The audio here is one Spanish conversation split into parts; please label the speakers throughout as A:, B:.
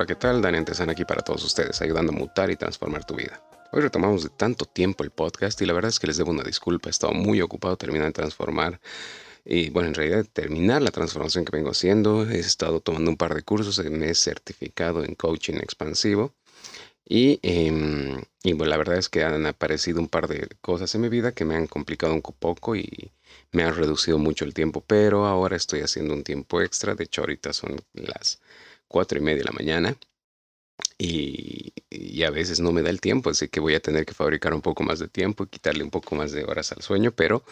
A: Hola, ¿qué tal? Dani Antesana aquí para todos ustedes, ayudando a mutar y transformar tu vida. Hoy retomamos de tanto tiempo el podcast y la verdad es que les debo una disculpa, he estado muy ocupado terminando de transformar y bueno, en realidad terminar la transformación que vengo haciendo, he estado tomando un par de cursos, me he certificado en coaching expansivo y, em, y bueno, la verdad es que han aparecido un par de cosas en mi vida que me han complicado un poco y me han reducido mucho el tiempo, pero ahora estoy haciendo un tiempo extra, de hecho ahorita son las cuatro y media de la mañana y, y, a veces no me da el tiempo, así que voy a tener que fabricar un poco más de tiempo y quitarle un poco más de horas al sueño, pero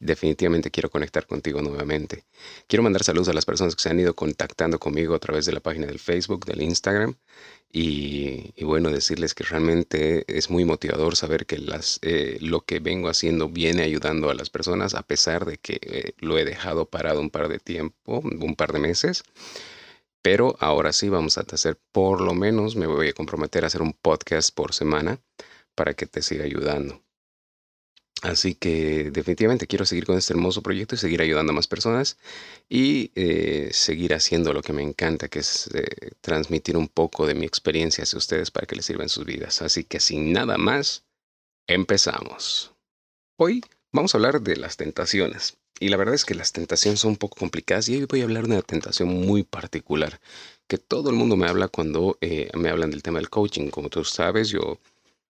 A: definitivamente quiero conectar contigo nuevamente. Quiero mandar saludos a las personas que se han ido contactando conmigo a través de la página del Facebook, del Instagram, y, y bueno, decirles que realmente es muy motivador saber que las, eh, lo que vengo haciendo viene ayudando a las personas, a pesar de que eh, lo he dejado parado un par de tiempo, un par de meses. Pero ahora sí vamos a hacer, por lo menos me voy a comprometer a hacer un podcast por semana para que te siga ayudando. Así que definitivamente quiero seguir con este hermoso proyecto y seguir ayudando a más personas y eh, seguir haciendo lo que me encanta, que es eh, transmitir un poco de mi experiencia hacia ustedes para que les sirva en sus vidas. Así que sin nada más, empezamos. Hoy vamos a hablar de las tentaciones. Y la verdad es que las tentaciones son un poco complicadas y hoy voy a hablar de una tentación muy particular que todo el mundo me habla cuando eh, me hablan del tema del coaching. Como tú sabes, yo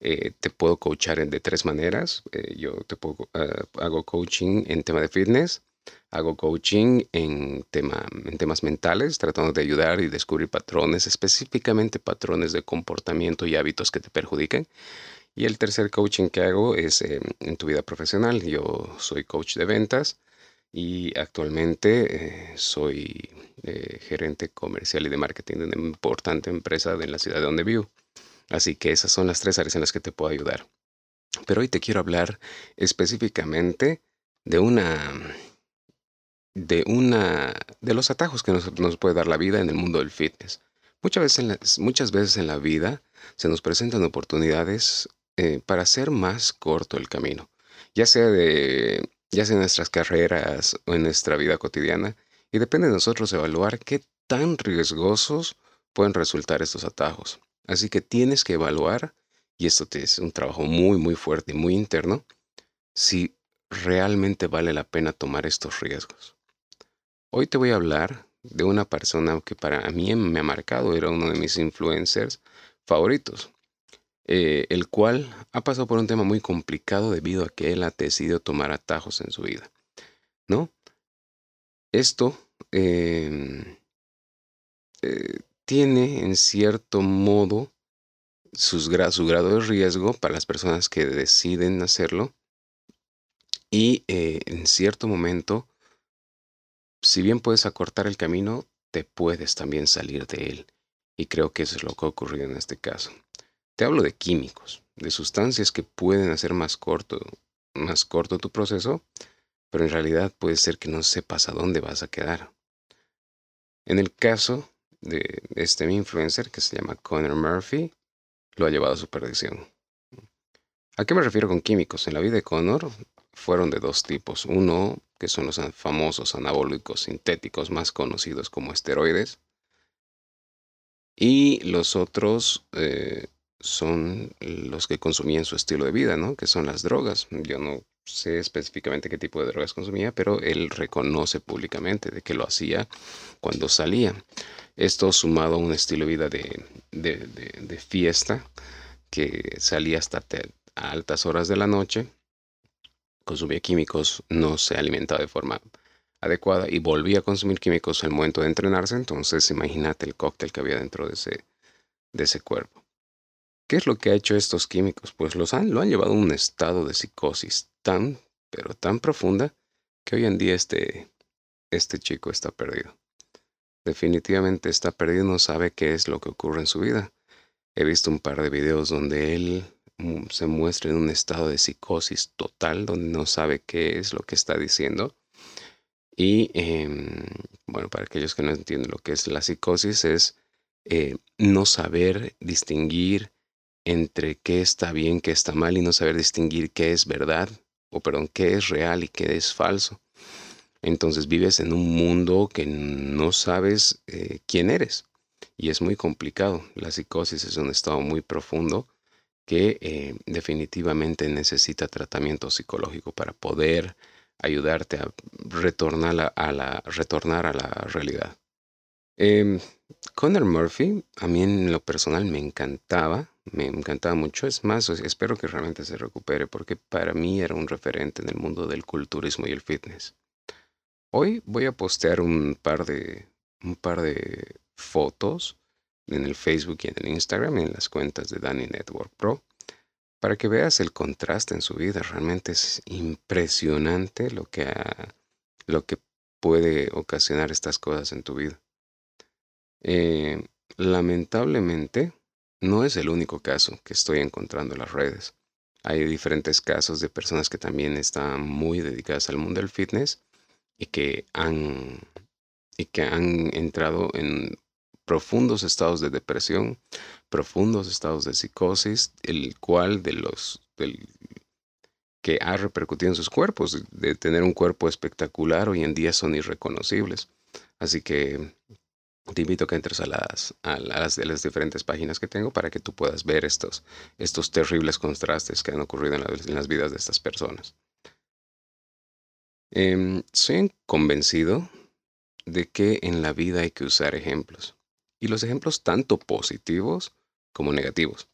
A: eh, te puedo coachar de tres maneras. Eh, yo te puedo, uh, hago coaching en tema de fitness, hago coaching en, tema, en temas mentales, tratando de ayudar y descubrir patrones, específicamente patrones de comportamiento y hábitos que te perjudican. Y el tercer coaching que hago es eh, en tu vida profesional. Yo soy coach de ventas y actualmente eh, soy eh, gerente comercial y de marketing de una importante empresa de la ciudad de donde vivo. Así que esas son las tres áreas en las que te puedo ayudar. Pero hoy te quiero hablar específicamente de una de una de los atajos que nos, nos puede dar la vida en el mundo del fitness. Muchas veces en la, muchas veces en la vida se nos presentan oportunidades eh, para hacer más corto el camino, ya sea de ya sea en nuestras carreras o en nuestra vida cotidiana, y depende de nosotros evaluar qué tan riesgosos pueden resultar estos atajos. Así que tienes que evaluar, y esto es un trabajo muy, muy fuerte y muy interno, si realmente vale la pena tomar estos riesgos. Hoy te voy a hablar de una persona que para mí me ha marcado, era uno de mis influencers favoritos, eh, el cual ha pasado por un tema muy complicado debido a que él ha decidido tomar atajos en su vida. ¿No? Esto eh, eh, tiene en cierto modo su grado de riesgo para las personas que deciden hacerlo y eh, en cierto momento, si bien puedes acortar el camino, te puedes también salir de él. Y creo que eso es lo que ha ocurrido en este caso. Te hablo de químicos, de sustancias que pueden hacer más corto, más corto tu proceso, pero en realidad puede ser que no sepas a dónde vas a quedar. En el caso de este influencer que se llama Connor Murphy, lo ha llevado a su perdición. ¿A qué me refiero con químicos? En la vida de Connor fueron de dos tipos. Uno, que son los famosos anabólicos sintéticos más conocidos como esteroides. Y los otros eh, son los que consumían su estilo de vida, ¿no? Que son las drogas. Yo no sé específicamente qué tipo de drogas consumía, pero él reconoce públicamente de que lo hacía cuando salía. Esto sumado a un estilo de vida de, de, de, fiesta que salía hasta a altas horas de la noche, consumía químicos, no se alimentaba de forma adecuada y volvía a consumir químicos al momento de entrenarse, entonces imagínate el cóctel que había dentro de ese, de ese cuerpo. ¿Qué es lo que ha hecho estos químicos? Pues los han, lo han llevado a un estado de psicosis tan, pero tan profunda que hoy en día este, este chico está perdido. Definitivamente está perdido, no sabe qué es lo que ocurre en su vida. He visto un par de videos donde él mm, se muestra en un estado de psicosis total, donde no sabe qué es lo que está diciendo. Y eh, bueno, para aquellos que no entienden lo que es la psicosis, es eh, no saber distinguir entre qué está bien, qué está mal y no saber distinguir qué es verdad, o perdón, qué es real y qué es falso. Entonces vives en un mundo que no sabes eh, quién eres. y es muy complicado. La psicosis es un estado muy profundo que eh, definitivamente necesita tratamiento psicológico para poder ayudarte a retornar a la, retornar a la realidad. Eh, Connor Murphy, a mí en lo personal me encantaba, me encantaba mucho. Es más, espero que realmente se recupere porque para mí era un referente en el mundo del culturismo y el fitness. Hoy voy a postear un par de, un par de fotos en el Facebook y en el Instagram, en las cuentas de Danny Network Pro, para que veas el contraste en su vida. Realmente es impresionante lo que, lo que puede ocasionar estas cosas en tu vida. Eh, lamentablemente, no es el único caso que estoy encontrando en las redes. Hay diferentes casos de personas que también están muy dedicadas al mundo del fitness y que han, y que han entrado en profundos estados de depresión, profundos estados de psicosis, el cual de los que ha repercutido en sus cuerpos, de tener un cuerpo espectacular, hoy en día son irreconocibles. Así que te invito a que entres a las, a las, de las diferentes páginas que tengo para que tú puedas ver estos, estos terribles contrastes que han ocurrido en, las vidas de estas personas. Em, soy convencido de que en la vida hay que usar ejemplos. Y los ejemplos tanto positivos como negativos.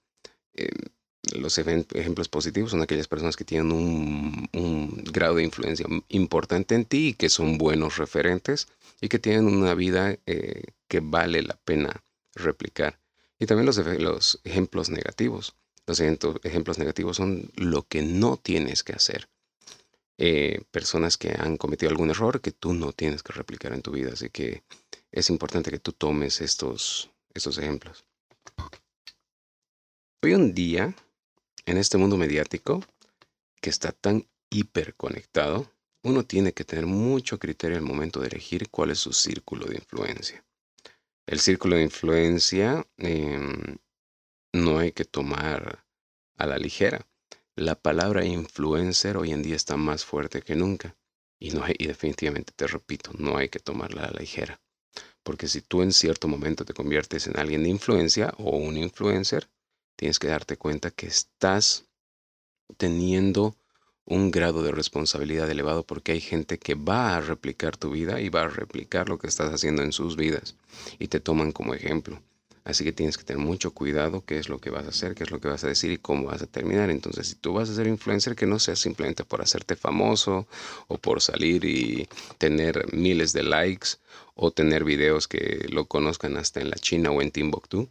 A: Em, los ejemplos positivos son aquellas personas que tienen un, un, grado de influencia importante en ti y que son buenos referentes y que tienen una vida eh, que vale la pena replicar. Y también los, los ejemplos negativos. Los ejemplos negativos son lo que no tienes que hacer. Eh, personas que han cometido algún error que tú no tienes que replicar en tu vida. Así que es importante que tú tomes estos, estos ejemplos. Hoy un día, en este mundo mediático, que está tan hiperconectado, uno tiene que tener mucho criterio al momento de elegir cuál es su círculo de influencia. El círculo de influencia em, no hay que tomar a la ligera. La palabra influencer hoy en día está más fuerte que nunca. Y, no y definitivamente te repito, no hay que tomarla a la ligera. Porque si tú en cierto momento te conviertes en alguien de influencia o un influencer, tienes que darte cuenta que estás teniendo un grado de responsabilidad elevado porque hay gente que va a replicar tu vida y va a replicar lo que estás haciendo en sus vidas y te toman como ejemplo. Así que tienes que tener mucho cuidado qué es lo que vas a hacer, qué es lo que vas a decir y cómo vas a terminar. Entonces, si tú vas a ser influencer, que no sea simplemente por hacerte famoso o por salir y tener miles de likes o tener videos que lo conozcan hasta en la China o en Timbuktu.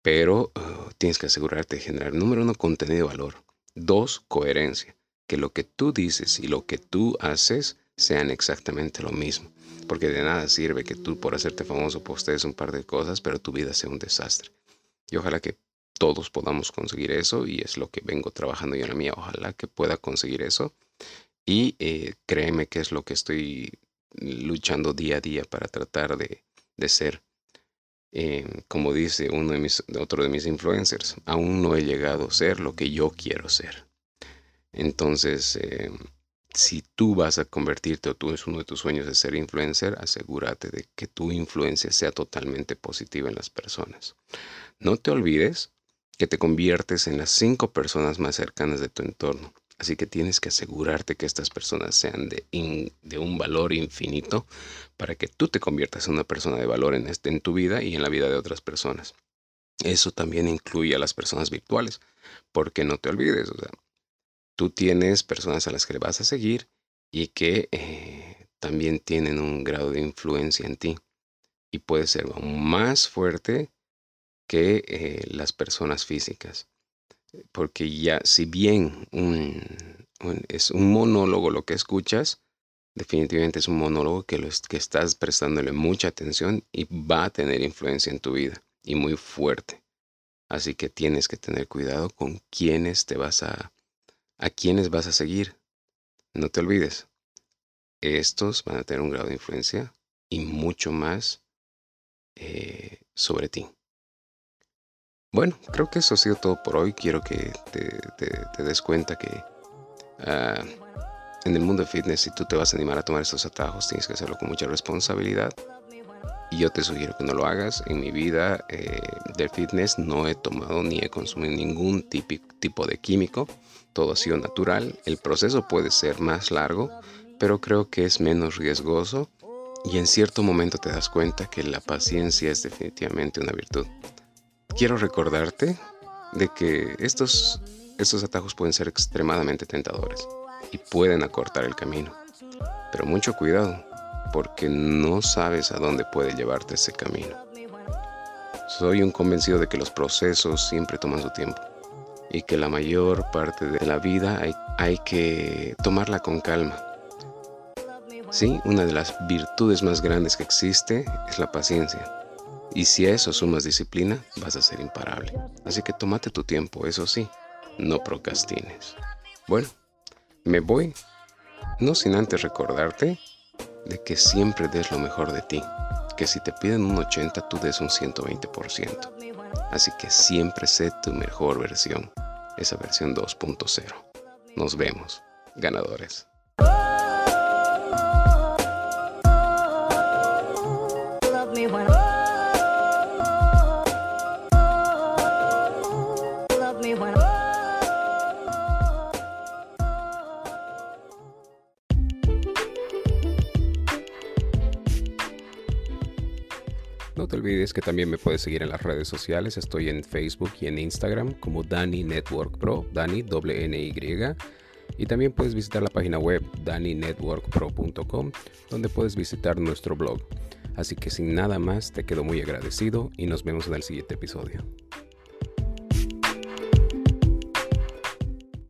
A: Pero uh, tienes que asegurarte de generar, número uno, contenido de valor. Dos, coherencia que lo que tú dices y lo que tú haces sean exactamente lo mismo. Porque de nada sirve que tú por hacerte famoso postees un par de cosas, pero tu vida sea un desastre. Y ojalá que todos podamos conseguir eso y es lo que vengo trabajando yo en la mía. Ojalá que pueda conseguir eso. Y eh, créeme que es lo que estoy luchando día a día para tratar de, ser. Eh, como dice uno de mis, otro de mis influencers, aún no he llegado a ser lo que yo quiero ser. Entonces, eh, si tú vas a convertirte o tú es uno de tus sueños de ser influencer, asegúrate de que tu influencia sea totalmente positiva en las personas. No te olvides que te conviertes en las cinco personas más cercanas de tu entorno. Así que tienes que asegurarte que estas personas sean de, un valor infinito para que tú te conviertas en una persona de valor en, este, en tu vida y en la vida de otras personas. Eso también incluye a las personas virtuales, porque no te olvides, o sea, tú tienes personas a las que le vas a seguir y que eh, también tienen un grado de influencia en ti. Y puede ser aún más fuerte que eh, las personas físicas. Porque ya, si bien es un monólogo lo que escuchas, definitivamente es un monólogo que, que estás prestándole mucha atención y va a tener influencia en tu vida y muy fuerte. Así que tienes que tener cuidado con quiénes te vas a, a quiénes vas a seguir. No te olvides, estos van a tener un grado de influencia y mucho más eh, sobre ti. Bueno, creo que eso ha sido todo por hoy. Quiero que te, des cuenta que ah, en el mundo de fitness, si tú te vas a animar a tomar estos atajos, tienes que hacerlo con mucha responsabilidad y yo te sugiero que no lo hagas. En mi vida eh, del fitness no he tomado ni he consumido ningún tipo de químico. Todo ha sido natural. El proceso puede ser más largo, pero creo que es menos riesgoso y en cierto momento te das cuenta que la paciencia es definitivamente una virtud. Quiero recordarte de que estos, estos atajos pueden ser extremadamente tentadores y pueden acortar el camino. Pero mucho cuidado, porque no sabes a dónde puede llevarte ese camino. Soy un convencido de que los procesos siempre toman su tiempo y que la mayor parte de la vida hay, hay que tomarla con calma Sí, una de las virtudes más grandes que existe es la paciencia. Y si a eso sumas disciplina, vas a ser imparable. Así que tómate tu tiempo, eso sí, no procrastines. Bueno, me voy, no sin antes recordarte de que siempre des lo mejor de ti, que si te piden un 80, tú des un 120%. Así que siempre sé tu mejor versión, esa versión 2.0. Nos vemos, ganadores. No te olvides que también me puedes seguir en las redes sociales. Estoy en Facebook y en Instagram como Dani Network Pro, Dani N Y. Y también puedes visitar la página web daninetworkpro.com, donde puedes visitar nuestro blog. Así que sin nada más, te quedo muy agradecido y nos vemos en el siguiente episodio.